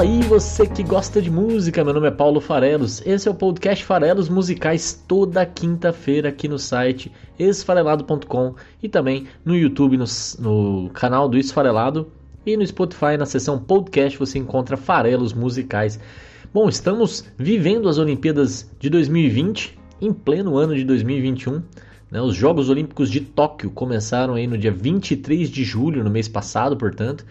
Fala aí, você que gosta de música, meu nome é Paulo Farelos. Esse é o podcast Farelos Musicais toda quinta-feira aqui no site esfarelado.com e também no YouTube, no, no canal do Esfarelado e no Spotify, na seção podcast, você encontra Farelos Musicais. Bom, estamos vivendo as Olimpíadas de 2020, em pleno ano de 2021. Né? Os Jogos Olímpicos de Tóquio começaram aí no dia 23 de julho, no mês passado, portanto.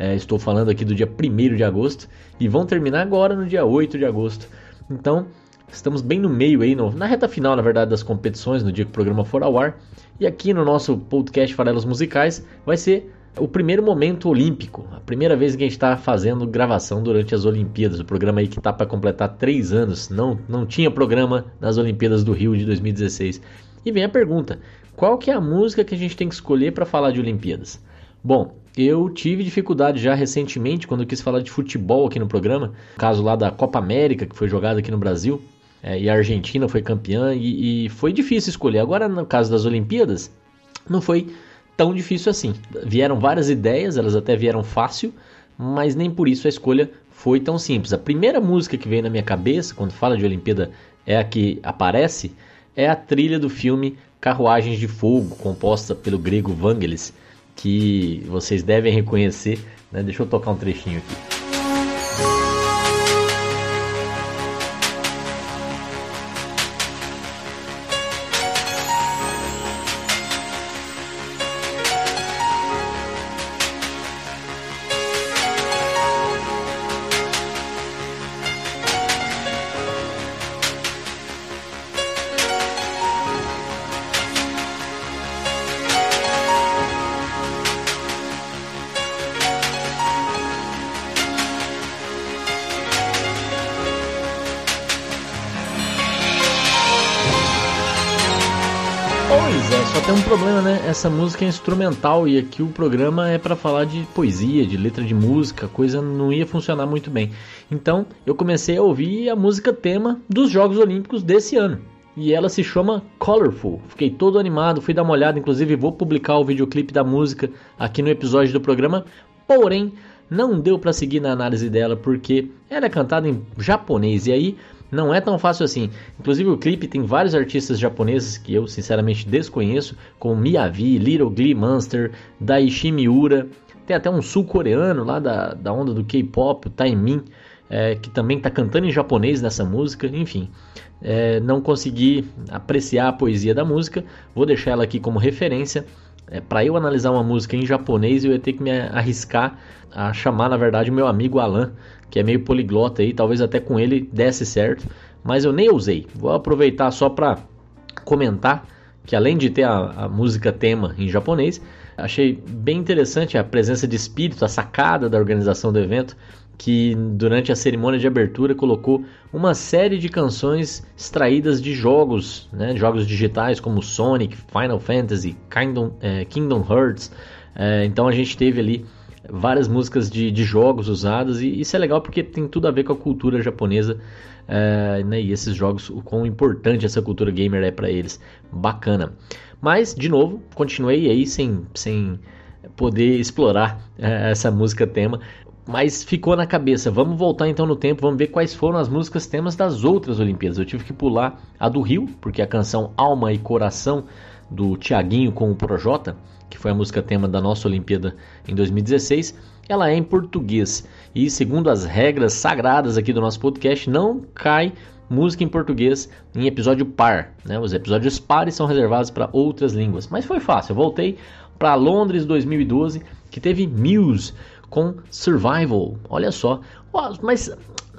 É, estou falando aqui do dia 1 de agosto e vão terminar agora no dia 8 de agosto. Então, estamos bem no meio aí, no, na reta final, na verdade, das competições, no dia que o programa for ao ar. E aqui no nosso podcast Farelos Musicais vai ser o primeiro momento olímpico, a primeira vez que a gente está fazendo gravação durante as Olimpíadas. O programa aí que está para completar três anos, não, não tinha programa nas Olimpíadas do Rio de 2016. E vem a pergunta: qual que é a música que a gente tem que escolher para falar de Olimpíadas? Bom, eu tive dificuldade já recentemente quando eu quis falar de futebol aqui no programa, caso lá da Copa América que foi jogada aqui no Brasil, é, e a Argentina foi campeã e, e foi difícil escolher. Agora, no caso das Olimpíadas, não foi tão difícil assim. Vieram várias ideias, elas até vieram fácil, mas nem por isso a escolha foi tão simples. A primeira música que veio na minha cabeça quando fala de Olimpíada é a que aparece, é a trilha do filme Carruagens de Fogo, composta pelo grego Vangelis que vocês devem reconhecer. Né? Deixa eu tocar um trechinho aqui. Pois é, só tem um problema, né? Essa música é instrumental e aqui o programa é para falar de poesia, de letra de música, coisa não ia funcionar muito bem. Então eu comecei a ouvir a música tema dos Jogos Olímpicos desse ano. E ela se chama Colorful. Fiquei todo animado, fui dar uma olhada, inclusive vou publicar o videoclipe da música aqui no episódio do programa. Porém, não deu para seguir na análise dela porque ela é cantada em japonês e aí não é tão fácil assim. Inclusive o clipe tem vários artistas japoneses que eu sinceramente desconheço, como Miyavi, Little Glee Monster, Daishi Miura, tem até um sul-coreano lá da, da onda do K-pop, o Taimin, é, que também está cantando em japonês nessa música, enfim. É, não consegui apreciar a poesia da música, vou deixar ela aqui como referência. É, para eu analisar uma música em japonês, eu ia ter que me arriscar a chamar, na verdade, o meu amigo Alan, que é meio poliglota aí, talvez até com ele desse certo, mas eu nem usei. Vou aproveitar só para comentar que além de ter a, a, música tema em japonês, achei bem interessante a presença de espírito, a sacada da organização do evento, que durante a cerimônia de abertura colocou uma série de canções extraídas de jogos, né, jogos digitais como Sonic, Final Fantasy, Kingdom, é, Kingdom Hearts. É, então a gente teve ali várias músicas de, de jogos usadas e isso é legal porque tem tudo a ver com a cultura japonesa é, né, e esses jogos, o quão importante essa cultura gamer é para eles. Bacana. Mas, de novo, continuei aí sem, sem poder explorar é, essa música tema, mas ficou na cabeça. Vamos voltar então no tempo, vamos ver quais foram as músicas temas das outras Olimpíadas. Eu tive que pular a do Rio, porque a canção Alma e Coração do Tiaguinho com o Projota que foi a música tema da nossa Olimpíada em 2016, ela é em português. E segundo as regras sagradas aqui do nosso podcast, não cai música em português em episódio par. Né? Os episódios pares são reservados para outras línguas. Mas foi fácil, eu voltei para Londres 2012, que teve Muse com Survival. Olha só, mas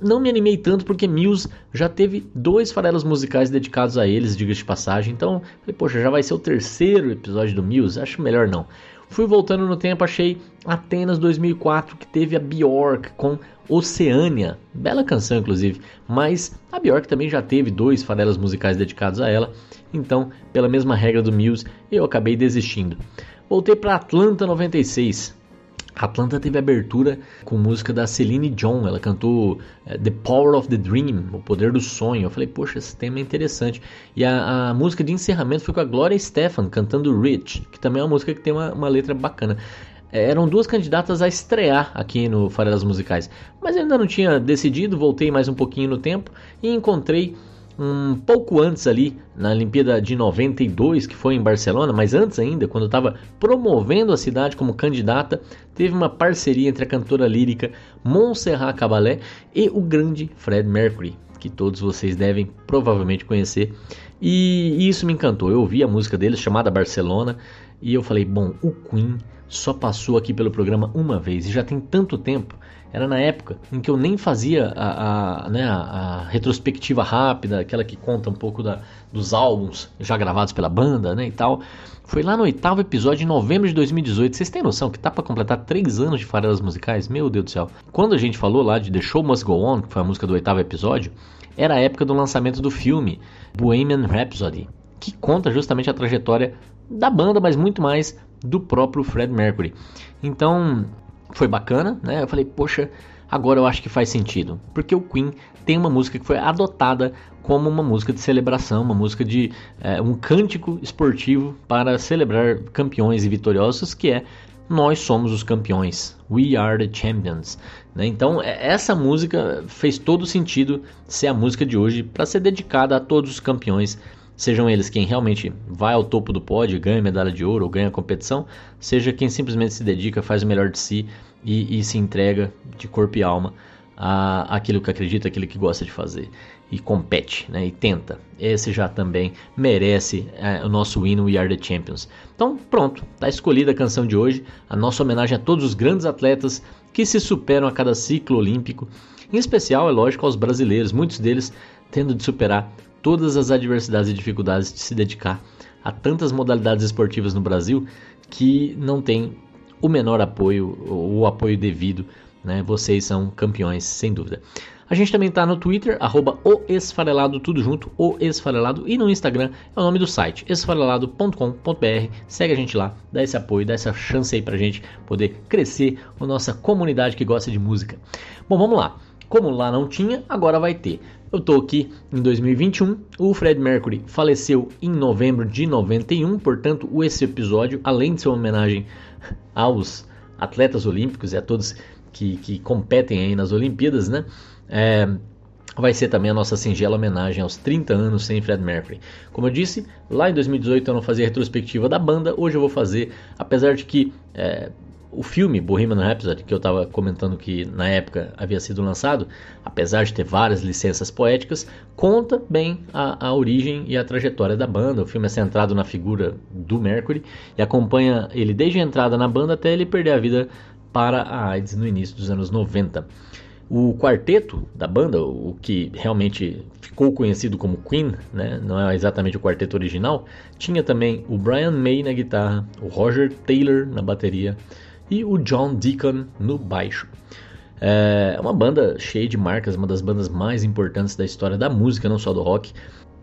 não me animei tanto porque Muse já teve dois farelos musicais dedicados a eles, diga-se de passagem. Então, falei, poxa, já vai ser o terceiro episódio do Muse, acho melhor não. Fui voltando no tempo, achei Atenas 2004 que teve a Bjork com Oceânia, bela canção inclusive, mas a Bjork também já teve dois farelos musicais dedicados a ela, então, pela mesma regra do Muse, eu acabei desistindo. Voltei para Atlanta 96. Atlanta teve abertura com música da Celine Dion. Ela cantou eh, The Power of the Dream, O Poder do Sonho. Eu falei, poxa, esse tema é interessante. E a, a música de encerramento foi com a Gloria Stefan cantando Rich, que também é uma música que tem uma, uma letra bacana. Eh, eram duas candidatas a estrear aqui no Farelas Musicais, mas eu ainda não tinha decidido. Voltei mais um pouquinho no tempo e encontrei um pouco antes ali, na Olimpíada de 92, que foi em Barcelona, mas antes ainda, quando estava promovendo a cidade como candidata, teve uma parceria entre a cantora lírica Montserrat Caballé e o grande Fred Mercury, que todos vocês devem provavelmente conhecer. E isso me encantou. Eu ouvi a música deles chamada Barcelona e eu falei: bom, o Queen só passou aqui pelo programa uma vez e já tem tanto tempo era na época em que eu nem fazia a, a, né, a, retrospectiva rápida, aquela que conta um pouco da, dos álbuns já gravados pela banda né, e tal. Foi lá no oitavo episódio, em novembro de 2018. Vocês têm noção que tá para completar três anos de farelas musicais? Meu Deus do céu. Quando a gente falou lá de The Show Must Go On, que foi a música do oitavo episódio, era a época do lançamento do filme Bohemian Rhapsody, que conta justamente a trajetória da banda, mas muito mais do próprio Fred Mercury. Então, foi bacana, né? Eu falei, poxa, agora eu acho que faz sentido, porque o Queen tem uma música que foi adotada como uma música de celebração, uma música de é, um cântico esportivo para celebrar campeões e vitoriosos, que é nós somos os campeões, we are the champions. Né? Então essa música fez todo sentido ser a música de hoje para ser dedicada a todos os campeões sejam eles quem realmente vai ao topo do pódio, ganha medalha de ouro ou ganha competição, seja quem simplesmente se dedica, faz o melhor de si e, e se entrega de corpo e alma a, aquilo que acredita, aquilo que gosta de fazer e compete, né, e tenta. Esse já também merece é, o nosso hino We Are The Champions. Então pronto, está escolhida a canção de hoje, a nossa homenagem a todos os grandes atletas que se superam a cada ciclo olímpico, em especial, é lógico, aos brasileiros, muitos deles tendo de superar todas as adversidades e dificuldades de se dedicar a tantas modalidades esportivas no Brasil que não tem o menor apoio ou o apoio devido. Né? Vocês são campeões, sem dúvida. A gente também está no Twitter, arroba o Esfarelado, tudo junto, o Esfarelado, e no Instagram é o nome do site, esfarelado.com.br. Segue a gente lá, dá esse apoio, dá essa chance aí pra gente poder crescer a nossa comunidade que gosta de música. Bom, vamos lá. Como lá não tinha, agora vai ter. Eu tô aqui em 2021. O Fred Mercury faleceu em novembro de 91, portanto, esse episódio, além de ser uma homenagem aos atletas olímpicos e a todos que, que competem aí nas Olimpíadas, né? É, vai ser também a nossa singela homenagem aos 30 anos sem Fred Mercury. Como eu disse, lá em 2018 eu não fazia retrospectiva da banda, hoje eu vou fazer, apesar de que é, o filme Bohemian Rhapsody, que eu estava comentando que na época havia sido lançado, apesar de ter várias licenças poéticas, conta bem a, a, origem e a trajetória da banda. O filme é centrado na figura do Mercury e acompanha ele desde a entrada na banda até ele perder a vida para a AIDS no início dos anos 90. O quarteto da banda, o que realmente ficou conhecido como Queen, né? não é exatamente o quarteto original, tinha também o Brian May na guitarra, o Roger Taylor na bateria, e o John Deacon no baixo. É uma banda cheia de marcas, uma das bandas mais importantes da história da música, não só do rock.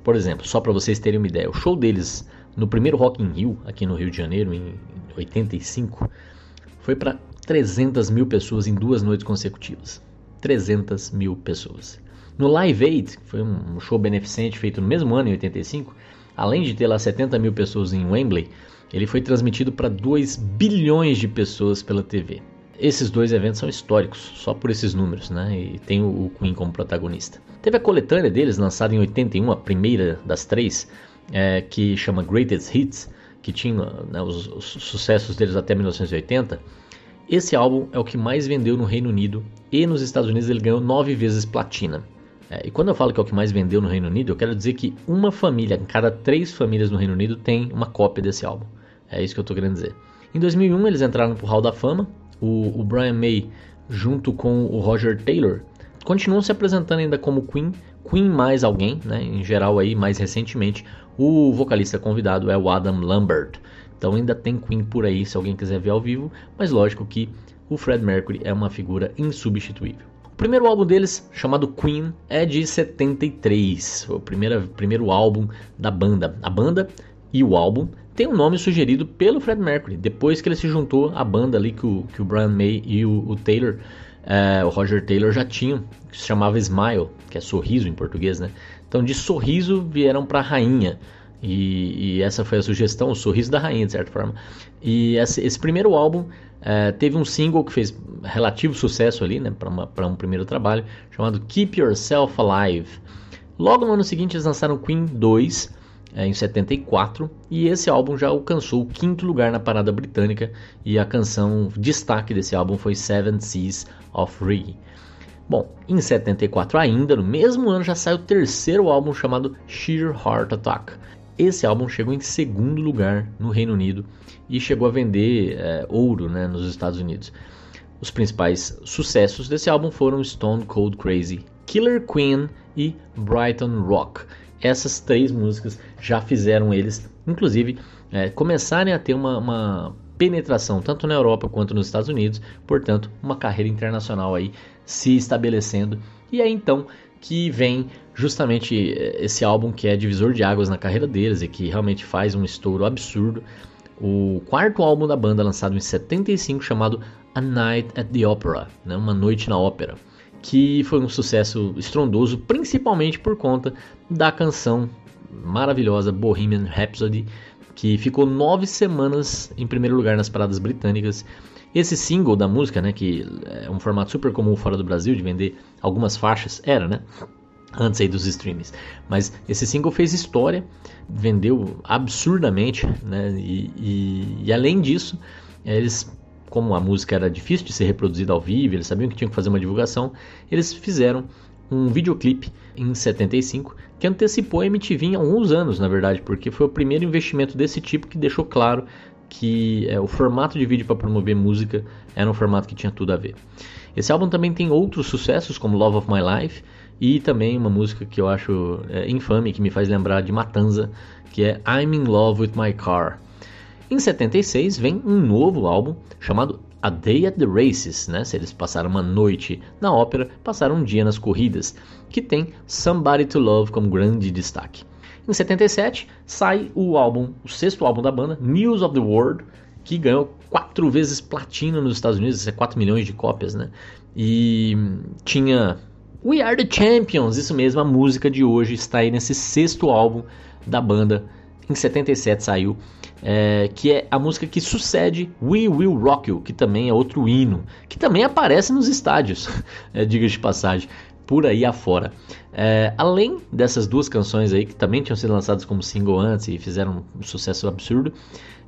Por exemplo, só para vocês terem uma ideia, o show deles no primeiro Rock in Rio, aqui no Rio de Janeiro, em 85, foi para 300 mil pessoas em duas noites consecutivas. 300 mil pessoas. No Live Aid, que foi um show beneficente feito no mesmo ano, em 85, além de ter lá 70 mil pessoas em Wembley, ele foi transmitido para 2 bilhões de pessoas pela TV. Esses dois eventos são históricos, só por esses números, né? E tem o Queen como protagonista. Teve a coletânea deles, lançada em 81, a primeira das três, é, que chama Greatest Hits, que tinha né, os, os sucessos deles até 1980. Esse álbum é o que mais vendeu no Reino Unido e nos Estados Unidos ele ganhou nove vezes platina. É, e quando eu falo que é o que mais vendeu no Reino Unido, eu quero dizer que uma família, cada três famílias no Reino Unido tem uma cópia desse álbum. É isso que eu estou querendo dizer. Em 2001 eles entraram pro Hall da Fama. O, o Brian May, junto com o Roger Taylor, continuam se apresentando ainda como Queen. Queen mais alguém, né? Em geral aí, mais recentemente, o vocalista convidado é o Adam Lambert. Então ainda tem Queen por aí, se alguém quiser ver ao vivo. Mas lógico que o Fred Mercury é uma figura insubstituível. O primeiro álbum deles, chamado Queen, é de 73. Foi o primeiro, primeiro álbum da banda. A banda e o álbum tem um nome sugerido pelo Fred Mercury, depois que ele se juntou à banda ali que o, que o Brian May e o, o Taylor, é, o Roger Taylor já tinham, que se chamava Smile, que é sorriso em português, né? Então de sorriso vieram para rainha. E, e, essa foi a sugestão, o sorriso da rainha, de certa forma. E esse, esse primeiro álbum é, teve um single que fez relativo sucesso ali, né, para um primeiro trabalho, chamado Keep Yourself Alive. Logo no ano seguinte eles lançaram Queen 2, é, em 74, e esse álbum já alcançou o quinto lugar na parada britânica, e a canção destaque desse álbum foi Seven Seas of Reggae. Bom, em 74 ainda, no mesmo ano, já saiu o terceiro álbum chamado Sheer Heart Attack. Esse álbum chegou em segundo lugar no Reino Unido e chegou a vender é, ouro né, nos Estados Unidos. Os principais sucessos desse álbum foram Stone Cold Crazy, Killer Queen e Brighton Rock. Essas três músicas já fizeram eles, inclusive, é, começarem a ter uma, uma penetração tanto na Europa quanto nos Estados Unidos, portanto, uma carreira internacional aí se estabelecendo. E é então que vem justamente é, esse álbum que é divisor de águas na carreira deles e que realmente faz um estouro absurdo. O quarto álbum da banda, lançado em 75, chamado A Night at the Opera, né? Uma Noite na Ópera que foi um sucesso estrondoso, principalmente por conta da canção maravilhosa Bohemian Rhapsody, que ficou nove semanas em primeiro lugar nas paradas britânicas. Esse single da música, né, que é um formato super comum fora do Brasil de vender algumas faixas, era, né? Antes aí dos streams. Mas esse single fez história, vendeu absurdamente, né? E, e, e além disso, eles como a música era difícil de ser reproduzida ao vivo, eles sabiam que tinham que fazer uma divulgação, eles fizeram um videoclipe em 75 que antecipou a MTV em alguns anos, na verdade, porque foi o primeiro investimento desse tipo que deixou claro que é, o formato de vídeo para promover música era um formato que tinha tudo a ver. Esse álbum também tem outros sucessos, como Love of My Life, e também uma música que eu acho é, infame, que me faz lembrar de Matanza, que é I'm in Love with My Car. Em 76 vem um novo álbum chamado A Day at the Races, né? Se eles passaram uma noite na ópera, passaram um dia nas corridas, que tem Somebody to Love como grande destaque. Em 77 sai o álbum, o sexto álbum da banda, News of the World, que ganhou quatro vezes platina nos Estados Unidos, isso é 4 milhões de cópias, né? E tinha We Are the Champions, isso mesmo, a música de hoje está aí nesse sexto álbum da banda. Em 77 saiu é, que é a música que sucede We Will Rock You, que também é outro hino, que também aparece nos estádios, é, diga de passagem, por aí afora. É, além dessas duas canções aí, que também tinham sido lançadas como single antes e fizeram um sucesso absurdo,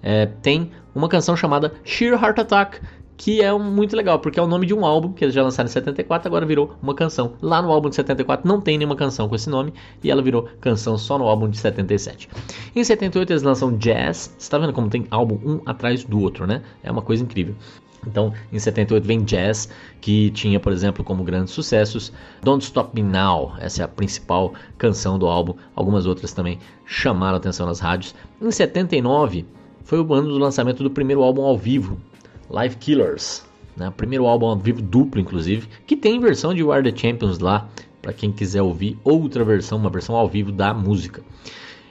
é, tem uma canção chamada Sheer Heart Attack, que é um, muito legal, porque é o nome de um álbum que eles já lançaram em 74, agora virou uma canção. Lá no álbum de 74 não tem nenhuma canção com esse nome, e ela virou canção só no álbum de 77. Em 78 eles lançam Jazz, você tá vendo como tem álbum um atrás do outro, né? É uma coisa incrível. Então, em 78 vem Jazz, que tinha, por exemplo, como grandes sucessos Don't Stop Me Now, essa é a principal canção do álbum. Algumas outras também chamaram atenção nas rádios. Em 79 foi o ano do lançamento do primeiro álbum ao vivo Live Killers, né? primeiro álbum ao vivo duplo, inclusive, que tem versão de War the Champions lá, para quem quiser ouvir outra versão, uma versão ao vivo da música.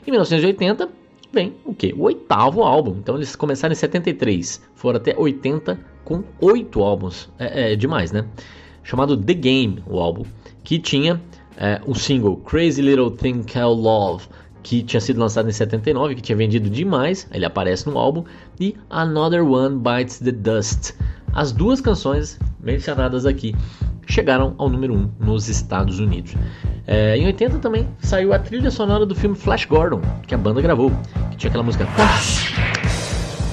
Em 1980 vem o que? O oitavo álbum. Então eles começaram em 73, foram até 80 com oito álbuns. É, é, demais, né? Chamado The Game, o álbum, que tinha é, o single Crazy Little Thing Called Love, que tinha sido lançado em 79, que tinha vendido demais, ele aparece no álbum, e Another One Bites the Dust. As duas canções mencionadas aqui chegaram ao número 1 um nos Estados Unidos. É, em 80 também saiu a trilha sonora do filme Flash Gordon, que a banda gravou, que tinha aquela música.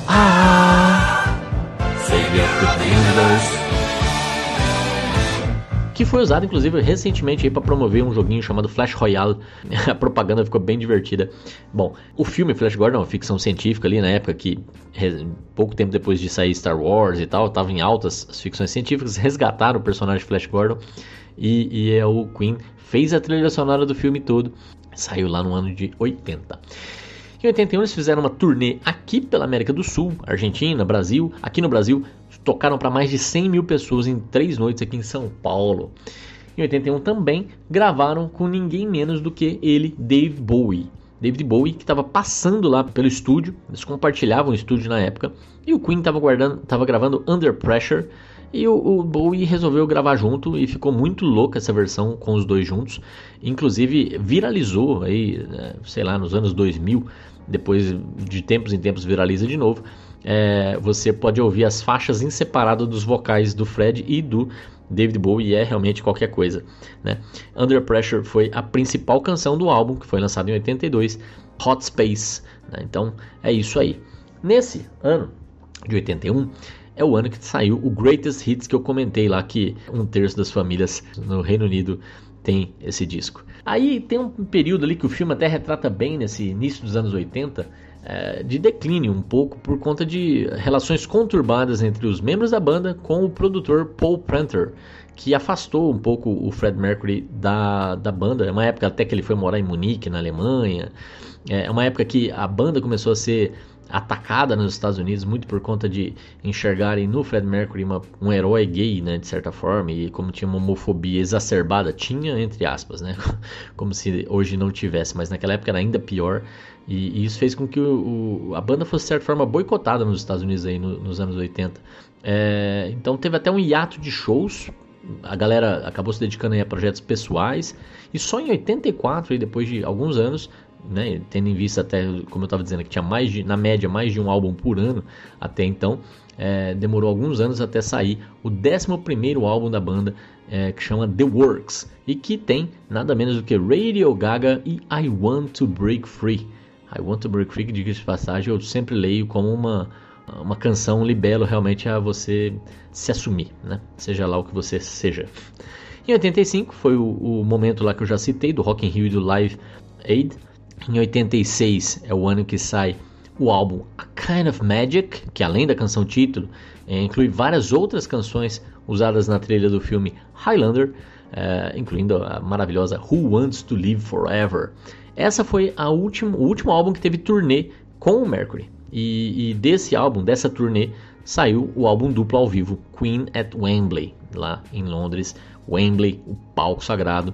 Ah, que foi usado inclusive recentemente para promover um joguinho chamado Flash Royale. A propaganda ficou bem divertida. Bom, o filme Flash Gordon é uma ficção científica ali na época que pouco tempo depois de sair Star Wars e tal, estava em altas as ficções científicas, resgataram o personagem Flash Gordon e, e é o Queen fez a trilha sonora do filme todo. Saiu lá no ano de 80. Em 81 eles fizeram uma turnê aqui pela América do Sul, Argentina, Brasil. Aqui no Brasil tocaram para mais de 100 mil pessoas em três noites aqui em São Paulo. Em 81 também gravaram com ninguém menos do que ele, Dave Bowie. David Bowie, que estava passando lá pelo estúdio, eles compartilhavam o estúdio na época, e o Queen estava gravando Under Pressure, e o, o, Bowie resolveu gravar junto e ficou muito louca essa versão com os dois juntos. Inclusive viralizou aí, né, sei lá, nos anos 2000, depois de tempos em tempos viraliza de novo. É, você pode ouvir as faixas em separado dos vocais do Fred e do David Bowie é realmente qualquer coisa. Né? Under Pressure foi a principal canção do álbum, que foi lançado em 82, Hot Space. Né? Então é isso aí. Nesse ano de 81, é o ano que saiu o Greatest Hits que eu comentei lá, que um terço das famílias no Reino Unido tem esse disco. Aí tem um período ali que o filme até retrata bem nesse início dos anos 80, é, de declínio um pouco por conta de relações conturbadas entre os membros da banda com o produtor Paul Pranter, que afastou um pouco o Fred Mercury da, da banda. É uma época até que ele foi morar em Munique, na Alemanha. É uma época que a banda começou a ser atacada nos Estados Unidos muito por conta de enxergarem no Fred Mercury uma, um herói gay, né, de certa forma, e como tinha uma homofobia exacerbada, tinha entre aspas, né, como se hoje não tivesse, mas naquela época era ainda pior, e, e isso fez com que o, o, a banda fosse de certa forma boicotada nos Estados Unidos aí no, nos anos 80. É, então teve até um hiato de shows, a galera acabou se dedicando a projetos pessoais, e só em 84, aí, depois de alguns anos, né, tendo em vista até, como eu estava dizendo, que tinha mais de, na média mais de um álbum por ano até então, é, demorou alguns anos até sair o 11 álbum da banda, é, que chama The Works, e que tem nada menos do que Radio Gaga e I Want to Break Free. I Want to Break Free, diga de passagem, eu sempre leio como uma, uma canção libelo realmente a você se assumir, né? seja lá o que você seja. Em 85 foi o, o momento lá que eu já citei, do Rock in Rio e do Live Aid, em 86 é o ano que sai o álbum A Kind of Magic, que além da canção título, é, inclui várias outras canções usadas na trilha do filme Highlander, é, incluindo a maravilhosa Who Wants to Live Forever. Essa foi a último, o último álbum que teve turnê com o Mercury. E, e desse álbum, dessa turnê, saiu o álbum duplo ao vivo, Queen at Wembley, lá em Londres. Wembley, o palco sagrado.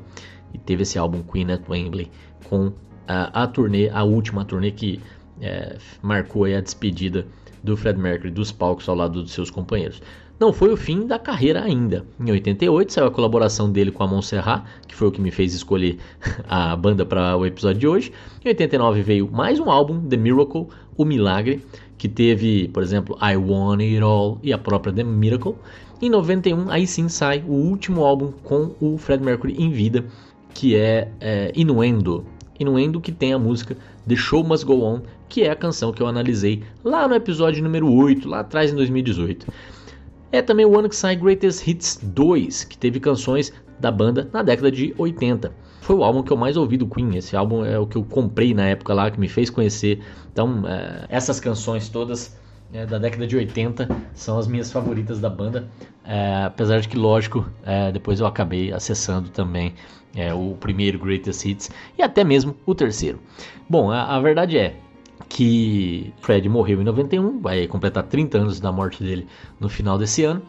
E teve esse álbum Queen at Wembley com a, a turnê, a última turnê que é, marcou a despedida do Fred Mercury dos palcos ao lado dos seus companheiros. Não foi o fim da carreira ainda. Em 88 saiu a colaboração dele com a Montserrat, que foi o que me fez escolher a banda para o episódio de hoje. Em 89 veio mais um álbum, The Miracle, O Milagre, que teve, por exemplo, I Want It All e a própria The Miracle. Em 91 aí sim sai o último álbum com o Fred Mercury em vida, que é, é Inuendo, Inuendo que tem a música The Show Must Go On, que é a canção que eu analisei lá no episódio número 8, lá atrás em 2018. É também o ano que sai Greatest Hits 2, que teve canções da banda na década de 80. Foi o álbum que eu mais ouvi do Queen. Esse álbum é o que eu comprei na época lá, que me fez conhecer. Então, é, essas canções todas é, da década de 80 são as minhas favoritas da banda. É, apesar de que, lógico, é, depois eu acabei acessando também é, o primeiro Greatest Hits e até mesmo o terceiro. Bom, a, a verdade é que Fred morreu em 91, vai completar 30 anos da morte dele no final desse ano.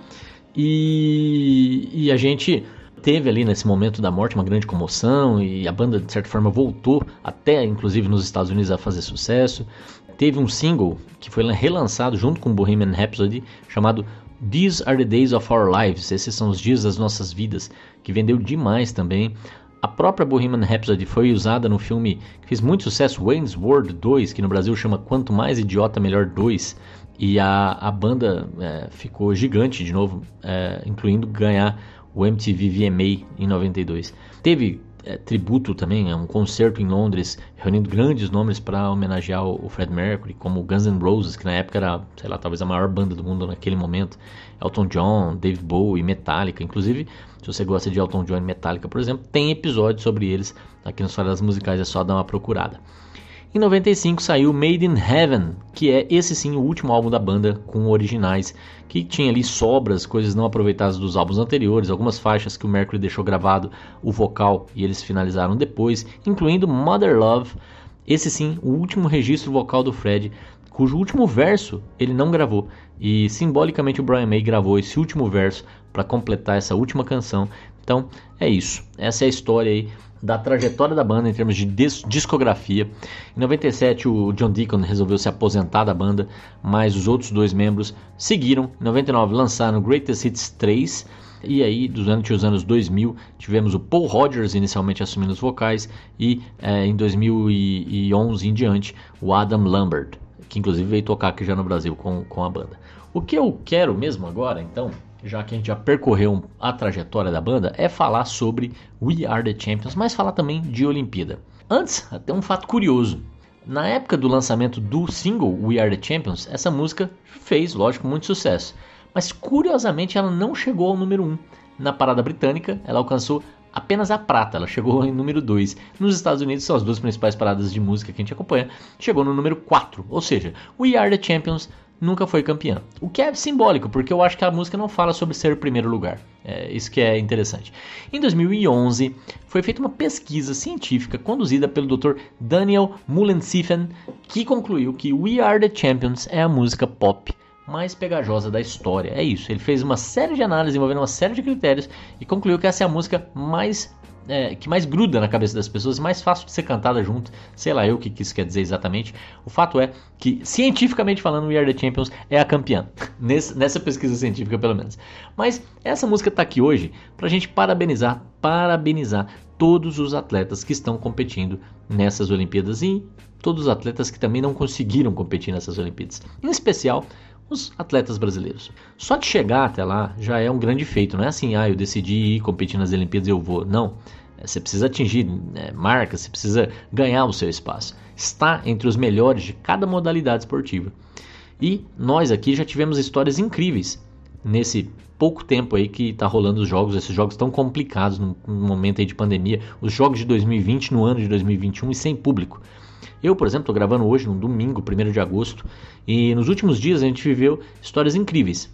E, e, a gente teve ali nesse momento da morte uma grande comoção e a banda de certa forma voltou até inclusive nos Estados Unidos a fazer sucesso. Teve um single que foi relançado junto com Bohemian Rhapsody chamado These Are the Days of Our Lives. Esses são os dias das nossas vidas, que vendeu demais também. A própria Bohemian Rhapsody foi usada no filme que fez muito sucesso, Wayne's World 2, que no Brasil chama Quanto Mais Idiota Melhor 2. E a, a banda é, ficou gigante de novo, é, incluindo ganhar o MTV VMA em 92. Teve é, tributo também, é um concerto em Londres, reunindo grandes nomes para homenagear o, Fred Mercury, como Guns N' Roses, que na época era, sei lá, talvez a maior banda do mundo naquele momento, Elton John, David Bowie, Metallica, inclusive, se você gosta de Elton John e Metallica, por exemplo, tem episódio sobre eles aqui nas Falas Musicais, é só dar uma procurada. Em 95 saiu Made in Heaven, que é esse sim o último álbum da banda com originais, que tinha ali sobras, coisas não aproveitadas dos álbuns anteriores, algumas faixas que o Mercury deixou gravado, o vocal e eles finalizaram depois, incluindo Mother Love, esse sim o último registro vocal do Fred, cujo último verso ele não gravou. E simbolicamente o Brian May gravou esse último verso para completar essa última canção Então é isso. Essa é a história aí da trajetória da banda em termos de discografia. Em 97 o John Deacon resolveu se aposentar da banda, mas os outros dois membros seguiram. Em 99 lançaram Greatest Hits 3 e aí durante os anos 2000 tivemos o Paul Rogers inicialmente assumindo os vocais e é, em 2011 em diante o Adam Lambert, que inclusive veio tocar aqui já no Brasil com, com a banda. O que eu quero mesmo agora, então, já que a gente já percorreu a trajetória da banda, é falar sobre We Are the Champions, mas falar também de Olimpíada. Antes, até um fato curioso. Na época do lançamento do single We Are the Champions, essa música fez, lógico, muito sucesso. Mas curiosamente ela não chegou ao número 1. Na parada britânica, ela alcançou apenas a prata, ela chegou em número 2. Nos Estados Unidos, são as duas principais paradas de música que a gente acompanha, chegou no número 4. Ou seja, We Are the Champions nunca foi campeã. O que é simbólico, porque eu acho que a música não fala sobre ser primeiro lugar. É isso que é interessante. Em 2011, foi feita uma pesquisa científica conduzida pelo Dr. Daniel Mullensiefen, que concluiu que We Are the Champions é a música pop mais pegajosa da história. É isso. Ele fez uma série de análises envolvendo uma série de critérios e concluiu que essa é a música mais é, que mais gruda na cabeça das pessoas, mais fácil de ser cantada junto. Sei lá eu o que, isso quer dizer exatamente. O fato é que, cientificamente falando, We Are the Champions é a campeã. Nesse, nessa pesquisa científica, pelo menos. Mas essa música está aqui hoje para a gente parabenizar, parabenizar todos os atletas que estão competindo nessas Olimpíadas e todos os atletas que também não conseguiram competir nessas Olimpíadas. Em especial, os atletas brasileiros. Só de chegar até lá já é um grande feito, não é assim, ah, eu decidi ir competir nas Olimpíadas eu vou. Não. É, você precisa atingir né, marcas, você precisa ganhar o seu espaço. Está entre os melhores de cada modalidade esportiva. E nós aqui já tivemos histórias incríveis nesse pouco tempo aí que está rolando os jogos, esses jogos tão complicados no, momento aí de pandemia, os jogos de 2020 no ano de 2021 e sem público. Eu, por exemplo, estou gravando hoje, no domingo, 1 de agosto, e nos últimos dias a gente viveu histórias incríveis.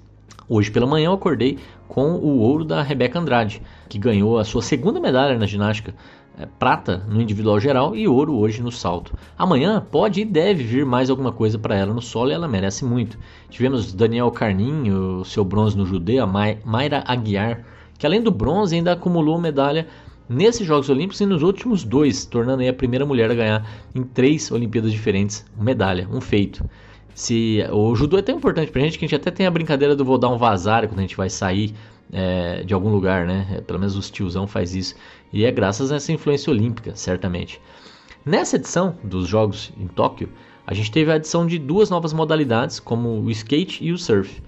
Hoje pela manhã eu acordei com o ouro da Rebeca Andrade, que ganhou a sua segunda medalha na ginástica, é, prata no individual geral e ouro hoje no salto. Amanhã pode e deve vir mais alguma coisa para ela no solo e ela merece muito. Tivemos Daniel Carninho, seu bronze no judeu, a Mayra Aguiar, que além do bronze ainda acumulou medalha nesses Jogos Olímpicos e nos últimos dois, tornando a primeira mulher a ganhar em três Olimpíadas diferentes medalha, um feito. Se, o judô é tão importante pra gente que a gente até tem a brincadeira do vou dar um vazar quando a gente vai sair é, de algum lugar, né? É, pelo menos os tiozão faz isso. E é graças a essa influência olímpica, certamente. Nessa edição dos Jogos em Tóquio, a gente teve a adição de duas novas modalidades, como o skate e o surf.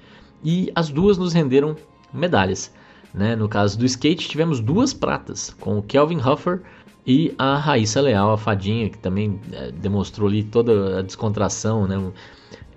E as duas nos renderam medalhas. Né? No caso do skate, tivemos duas pratas, com o Kelvin Huffer e a Raíssa Leal, a fadinha, que também é, demonstrou ali toda a descontração, né?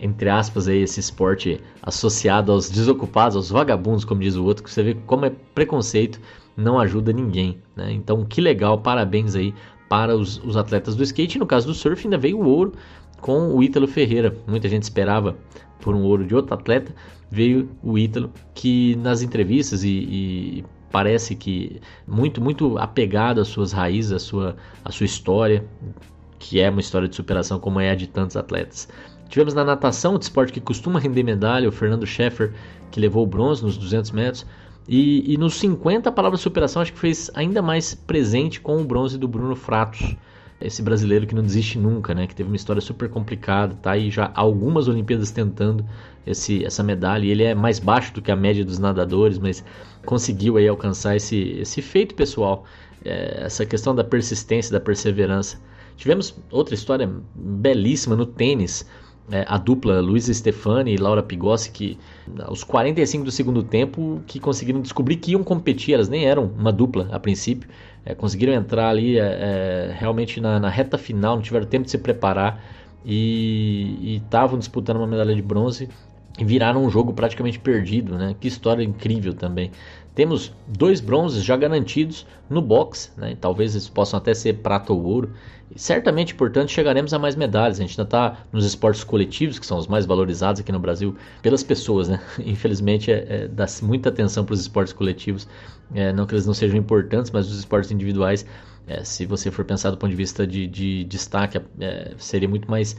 entre aspas, aí, esse esporte associado aos desocupados, aos vagabundos, como diz o outro, que você vê como é preconceito, não ajuda ninguém. Né? Então, que legal, parabéns aí para os, os atletas do skate. No caso do surf, ainda veio o ouro com o Ítalo Ferreira. Muita gente esperava por um ouro de outro atleta, veio o Ítalo, que nas entrevistas e, e parece que muito muito apegado às suas raízes, à sua, à sua história, que é uma história de superação como é a de tantos atletas. Tivemos na natação, de esporte que costuma render medalha, o Fernando Scheffer, que levou o bronze nos 200 metros. E, e nos 50 a palavra superação acho que fez ainda mais presente com o bronze do Bruno Fratos, esse brasileiro que não desiste nunca, né? Que teve uma história super complicada, tá aí já algumas Olimpíadas tentando esse, essa medalha. E ele é mais baixo do que a média dos nadadores, mas conseguiu aí alcançar esse, esse feito pessoal, é, essa questão da persistência, da perseverança. Tivemos outra história belíssima no tênis. É, a dupla Luiz Stefani e Laura Pigossi, que aos 45 do segundo tempo, que conseguiram descobrir que iam competir, elas nem eram uma dupla a princípio, é, conseguiram entrar ali é, é, realmente na, na, reta final, não tiveram tempo de se preparar e estavam disputando uma medalha de bronze e viraram um jogo praticamente perdido, né? Que história incrível também. Temos dois bronzes já garantidos no box, né? Talvez eles possam até ser prata ou ouro. E certamente, portanto, chegaremos a mais medalhas. A gente ainda está nos esportes coletivos, que são os mais valorizados aqui no Brasil pelas pessoas, né? Infelizmente, é, é, dá muita atenção para os esportes coletivos. É, não que eles não sejam importantes, mas os esportes individuais, é, se você for pensar do ponto de vista de, de destaque, é, seria muito mais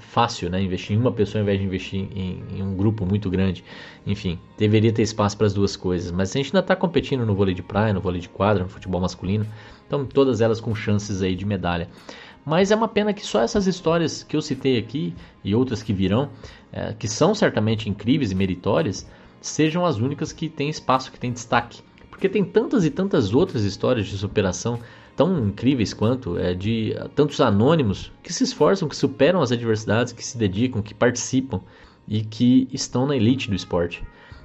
fácil, né? Investir em uma pessoa ao invés de investir em, em um grupo muito grande. Enfim, deveria ter espaço para as duas coisas. Mas a gente ainda está competindo no vôlei de praia, no vôlei de quadra, no futebol masculino. Então, todas elas com chances aí de medalha. Mas é uma pena que só essas histórias que eu citei aqui e outras que virão, é, que são certamente incríveis e meritórias, sejam as únicas que têm espaço, que têm destaque. Porque tem tantas e tantas outras histórias de superação tão incríveis quanto, é, de tantos anônimos que se esforçam, que superam as adversidades, que se dedicam, que participam e que estão na elite do esporte.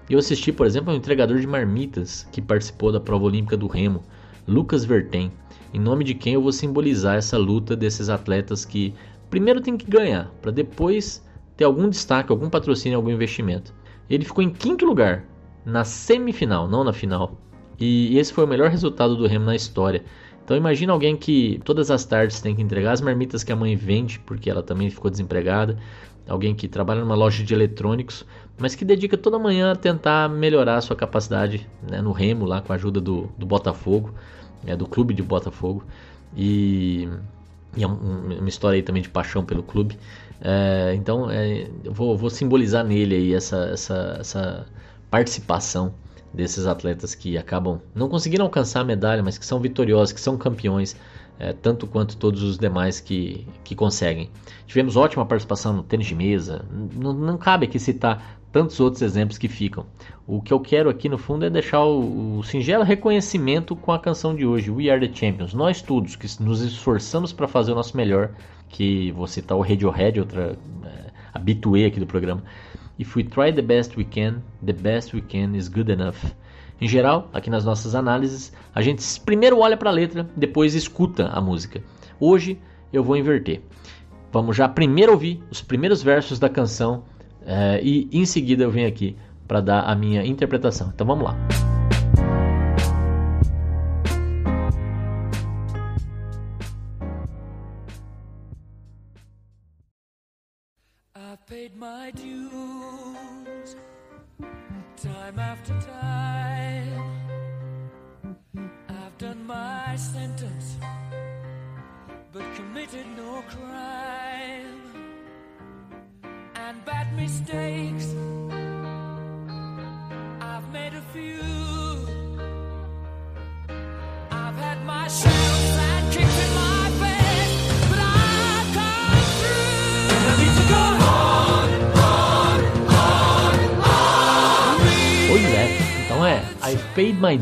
Eu assisti, por exemplo, um entregador de marmitas que participou da prova olímpica do remo, Lucas Vertem, em nome de quem eu vou simbolizar essa luta desses atletas que primeiro tem que ganhar, para depois ter algum destaque, algum patrocínio, algum investimento. Ele ficou em quinto lugar na semifinal, não na final. E esse foi o melhor resultado do remo na história. Então imagina alguém que todas as tardes tem que entregar as marmitas que a mãe vende, porque ela também ficou desempregada. Alguém que trabalha numa loja de eletrônicos, mas que dedica toda manhã a tentar melhorar a sua capacidade né, no remo, lá com a ajuda do, do Botafogo, né, do clube de Botafogo. E, e é um, uma história aí também de paixão pelo clube. É, então é, eu vou, vou, simbolizar nele aí essa, essa, essa participação desses atletas que acabam não conseguindo alcançar a medalha, mas que são vitoriosos, que são campeões, é, tanto quanto todos os demais que, que conseguem. Tivemos ótima participação no tênis de mesa, não, não cabe aqui citar tantos outros exemplos que ficam. O que eu quero aqui no fundo é deixar o, o singelo reconhecimento com a canção de hoje, We Are the Champions. Nós todos que nos esforçamos para fazer o nosso melhor, que vou citar o Radiohead, outra é, habituê aqui do programa, If we try the best we can, the best we can is good enough. Em geral, aqui nas nossas análises, a gente primeiro olha para a letra, depois escuta a música. Hoje eu vou inverter. Vamos já primeiro ouvir os primeiros versos da canção uh, e em seguida eu venho aqui para dar a minha interpretação. Então vamos lá. paid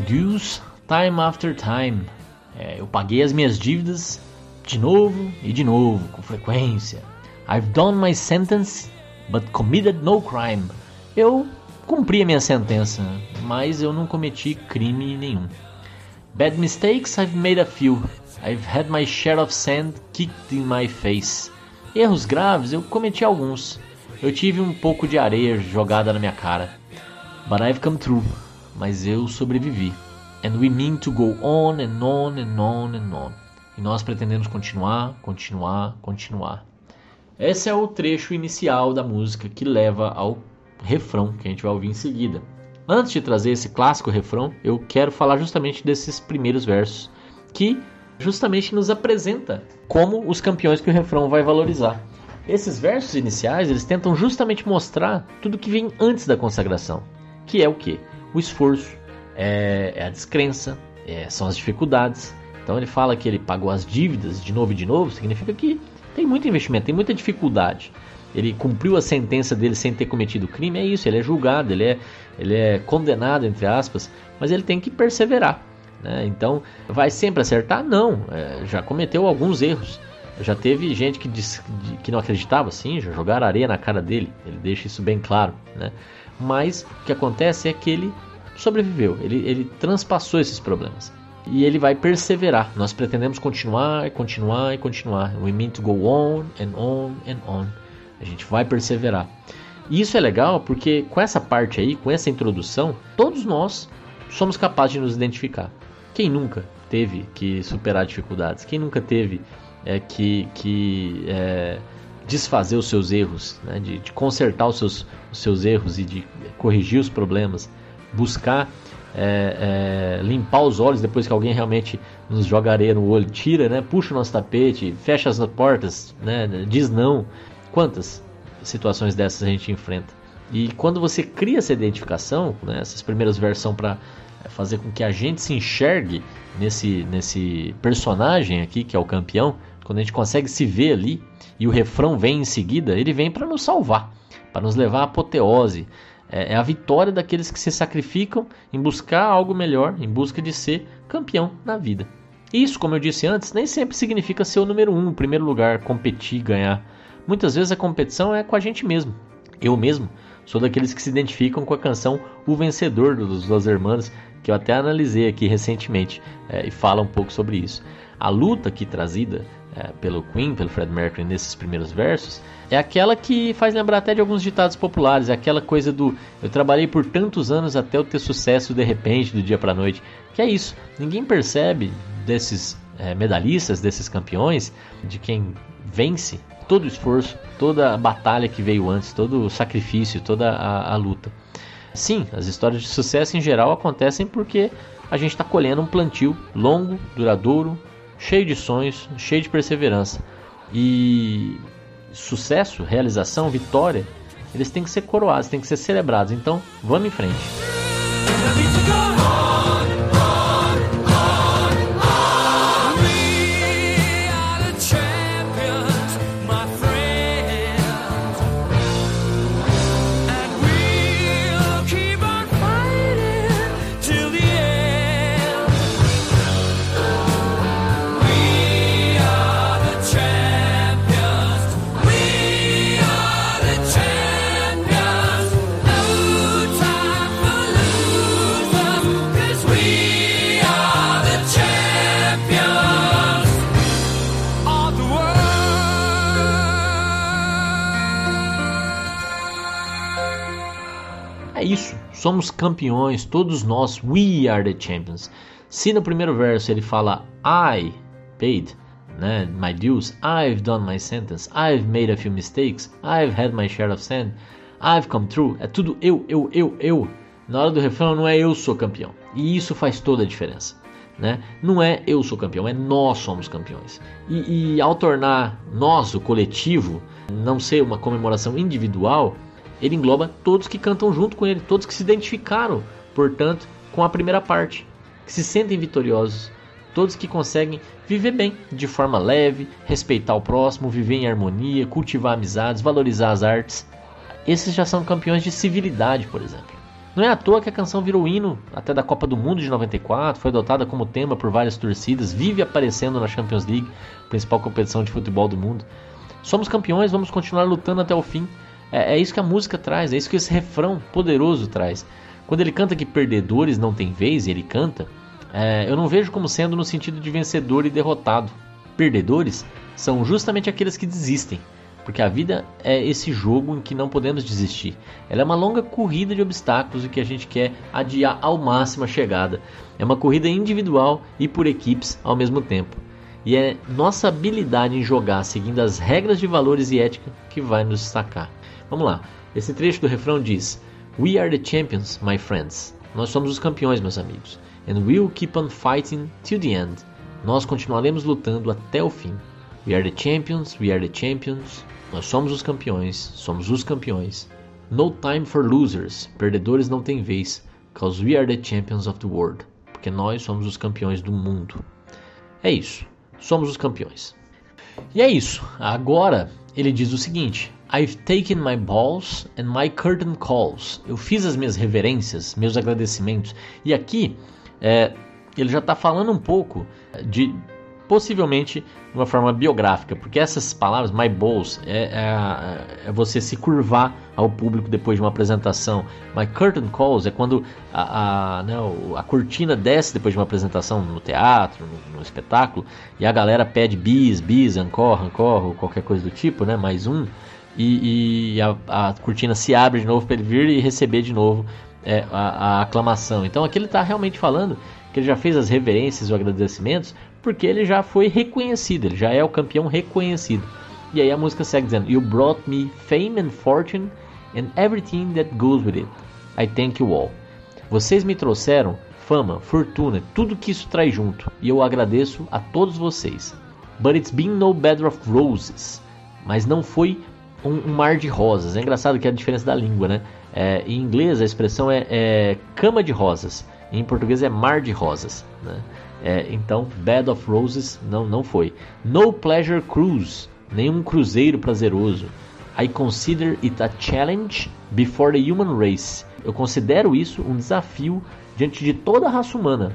dues time after time. É, eu paguei as minhas dívidas de novo e de novo, com frequência. I've done my sentence, but committed no crime. Eu cumpri a minha sentença, mas eu não cometi crime nenhum. Bad mistakes, I've made a few. I've had my share of sand kicked in my face. Erros graves, eu cometi alguns. Eu tive um pouco de areia jogada na minha cara. But I've come through mas eu sobrevivi. And we mean to go on and on and on and on. E nós pretendemos continuar, continuar, continuar. Esse é o trecho inicial da música que leva ao refrão que a gente vai ouvir em seguida. Antes de trazer esse clássico refrão, eu quero falar justamente desses primeiros versos que justamente nos apresenta como os campeões que o refrão vai valorizar. Esses versos iniciais, eles tentam justamente mostrar tudo que vem antes da consagração, que é o que? O esforço, é, é a descrença, é, são as dificuldades. Então ele fala que ele pagou as dívidas de novo e de novo, significa que tem muito investimento, tem muita dificuldade. Ele cumpriu a sentença dele sem ter cometido crime, é isso, ele é julgado, ele é, ele é condenado, entre aspas, mas ele tem que perseverar. Né? Então, vai sempre acertar? Não, é, já cometeu alguns erros. Já teve gente que, disse, que não acreditava, sim, já jogaram areia na cara dele, ele deixa isso bem claro. Né? Mas o que acontece é que ele sobreviveu, ele, ele transpassou esses problemas. E ele vai perseverar. Nós pretendemos continuar, continuar e continuar. We mean to go on and on and on. A gente vai perseverar. E isso é legal porque com essa parte aí, com essa introdução, todos nós somos capazes de nos identificar. Quem nunca teve que superar dificuldades? Quem nunca teve é, que, que é, desfazer os seus erros, né? de, de consertar os seus, os seus erros e de corrigir os problemas? Buscar é, é, limpar os olhos depois que alguém realmente nos joga areia no olho, tira, né, puxa o nosso tapete, fecha as portas, né, diz não. Quantas situações dessas a gente enfrenta? E quando você cria essa identificação, né, essas primeiras versões para é, fazer com que a gente se enxergue nesse, nesse personagem aqui, que é o campeão, quando a gente consegue se ver ali e o refrão vem em seguida, ele vem para nos salvar, para nos levar à apoteose. É, é a vitória daqueles que se sacrificam em buscar algo melhor, em busca de ser campeão na vida. Isso, como eu disse antes, nem sempre significa ser o número um, o primeiro lugar, competir, ganhar. Muitas vezes a competição é com a gente mesmo. Eu mesmo sou daqueles que se identificam com a canção O Vencedor dos Los Hermanos, que eu até analisei aqui recentemente é, e fala um pouco sobre isso. A luta aqui trazida é, pelo Queen, pelo Fred Mercury nesses primeiros versos, é aquela que faz lembrar até de alguns ditados populares, é aquela coisa do eu trabalhei por tantos anos até eu ter sucesso de repente, do dia para noite, que é isso. Ninguém percebe desses é, medalhistas, desses campeões, de quem vence todo o esforço, toda a batalha que veio antes, todo o sacrifício, toda a, a luta. Sim, as histórias de sucesso em geral acontecem porque a gente está colhendo um plantio longo, duradouro, cheio de sonhos, cheio de perseverança. E sucesso, realização, vitória, eles têm que ser coroados, têm que ser celebrados. Então, vamos em frente. Somos campeões, todos nós, we are the champions. Se no primeiro verso ele fala I paid, né, my dues, I've done my sentence, I've made a few mistakes, I've had my share of sand, I've come through, é tudo eu, eu, eu, eu. Na hora do refrão não é eu sou campeão. E isso faz toda a diferença. Né? Não é eu sou campeão, é nós somos campeões. E, e ao tornar nós, o coletivo, não ser uma comemoração individual, ele engloba todos que cantam junto com ele, todos que se identificaram, portanto, com a primeira parte, que se sentem vitoriosos, todos que conseguem viver bem, de forma leve, respeitar o próximo, viver em harmonia, cultivar amizades, valorizar as artes. Esses já são campeões de civilidade, por exemplo. Não é à toa que a canção virou hino até da Copa do Mundo de 94, foi adotada como tema por várias torcidas, vive aparecendo na Champions League, principal competição de futebol do mundo. Somos campeões, vamos continuar lutando até o fim. É, é isso que a música traz, é isso que esse refrão poderoso traz. Quando ele canta que perdedores não têm vez, e ele canta, é, eu não vejo como sendo no sentido de vencedor e derrotado. Perdedores são justamente aqueles que desistem, porque a vida é esse jogo em que não podemos desistir. Ela é uma longa corrida de obstáculos e que a gente quer adiar ao máximo a chegada. É uma corrida individual e por equipes ao mesmo tempo. E é nossa habilidade em jogar seguindo as regras de valores e ética que vai nos destacar. Vamos lá. Esse trecho do refrão diz: We are the champions, my friends. Nós somos os campeões, meus amigos. And we'll keep on fighting till the end. Nós continuaremos lutando até o fim. We are the champions, we are the champions. Nós somos os campeões, somos os campeões. No time for losers. Perdedores não têm vez. Cause we are the champions of the world. Porque nós somos os campeões do mundo. É isso. Somos os campeões. E é isso. Agora ele diz o seguinte: I've taken my balls and my curtain calls. Eu fiz as minhas reverências, meus agradecimentos. E aqui é, ele já está falando um pouco de possivelmente uma forma biográfica, porque essas palavras, my balls, é, é, é, você se curvar ao público depois de uma apresentação. My curtain calls é quando a, a, né, a cortina desce depois de uma apresentação no teatro, no, no espetáculo, e a galera pede bis, bis, encore, encore, ou qualquer coisa do tipo, né, mais um e, e a, a, cortina se abre de novo para ele vir e receber de novo é, a, a, aclamação. Então aqui ele está realmente falando que ele já fez as reverências os agradecimentos porque ele já foi reconhecido, ele já é o campeão reconhecido. E aí a música segue dizendo: You brought me fame and fortune and everything that goes with it. I thank you all. Vocês me trouxeram fama, fortuna, tudo que isso traz junto, e eu agradeço a todos vocês. But it's been no bed of roses. Mas não foi um, um, mar de rosas. É engraçado que é a diferença da língua, né? É, em inglês a expressão é, é, cama de rosas, em português é mar de rosas. Né? É, então, Bed of Roses não, não foi. No Pleasure Cruise, nenhum cruzeiro prazeroso. I consider it a challenge before the human race. Eu considero isso um desafio diante de toda a raça humana.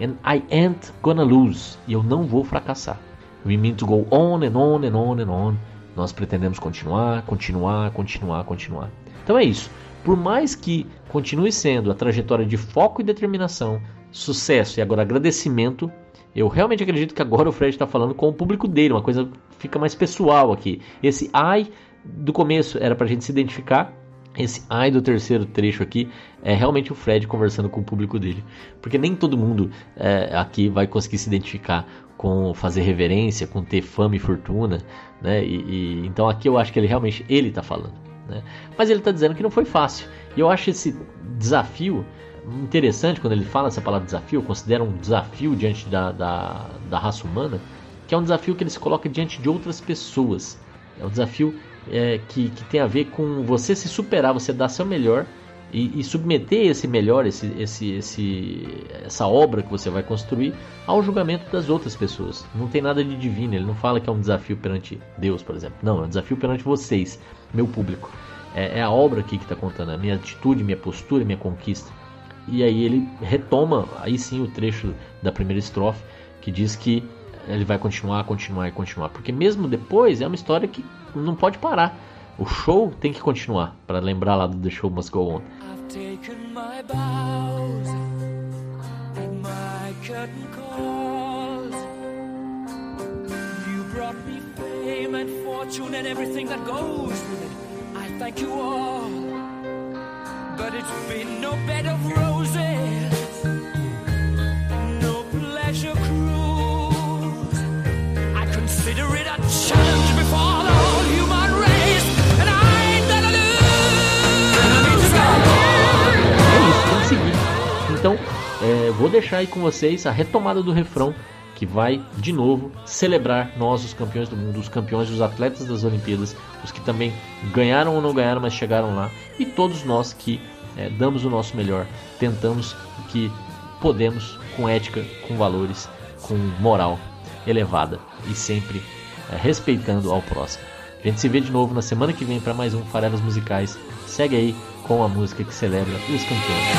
And I ain't gonna lose. E eu não vou fracassar. We mean to go on and on and on and on. Nós pretendemos continuar, continuar, continuar, continuar. Então é isso. Por mais que continue sendo a trajetória de foco e determinação, sucesso e agora agradecimento, eu realmente acredito que agora o Fred está falando com o público dele, uma coisa fica mais pessoal aqui. Esse ai do começo era para a gente se identificar, esse ai do terceiro trecho aqui é realmente o Fred conversando com o público dele. Porque nem todo mundo é, aqui vai conseguir se identificar com fazer reverência, com ter fama e fortuna, né? E, e então aqui eu acho que ele realmente ele está falando, né? Mas ele está dizendo que não foi fácil. E eu acho esse desafio interessante quando ele fala essa palavra desafio. Eu considero um desafio diante da, da, da raça humana, que é um desafio que ele se coloca diante de outras pessoas. É um desafio é, que, que tem a ver com você se superar, você dar seu melhor e, e, submeter esse melhor, esse, esse, esse, essa obra que você vai construir ao julgamento das outras pessoas. Não tem nada de divino, ele não fala que é um desafio perante Deus, por exemplo. Não, é um desafio perante vocês, meu público. É, é a obra aqui que está contando, a minha atitude, minha postura, minha conquista. E aí ele retoma, aí sim, o trecho da primeira estrofe, que diz que ele vai continuar, continuar e continuar. Porque mesmo depois é uma história que não pode parar. O show tem que continuar, para lembrar lá do The Show Must Go On. and everything that goes Então, é, vou deixar aí com vocês a retomada do refrão que vai de novo celebrar nós, os campeões do mundo, os campeões dos atletas das Olimpíadas, os que também ganharam ou não ganharam, mas chegaram lá, e todos nós que é, damos o nosso melhor, tentamos o que podemos com ética, com valores, com moral elevada e sempre é, respeitando ao próximo. A gente se vê de novo na semana que vem para mais um Farelas Musicais. Segue aí com a música que celebra os campeões.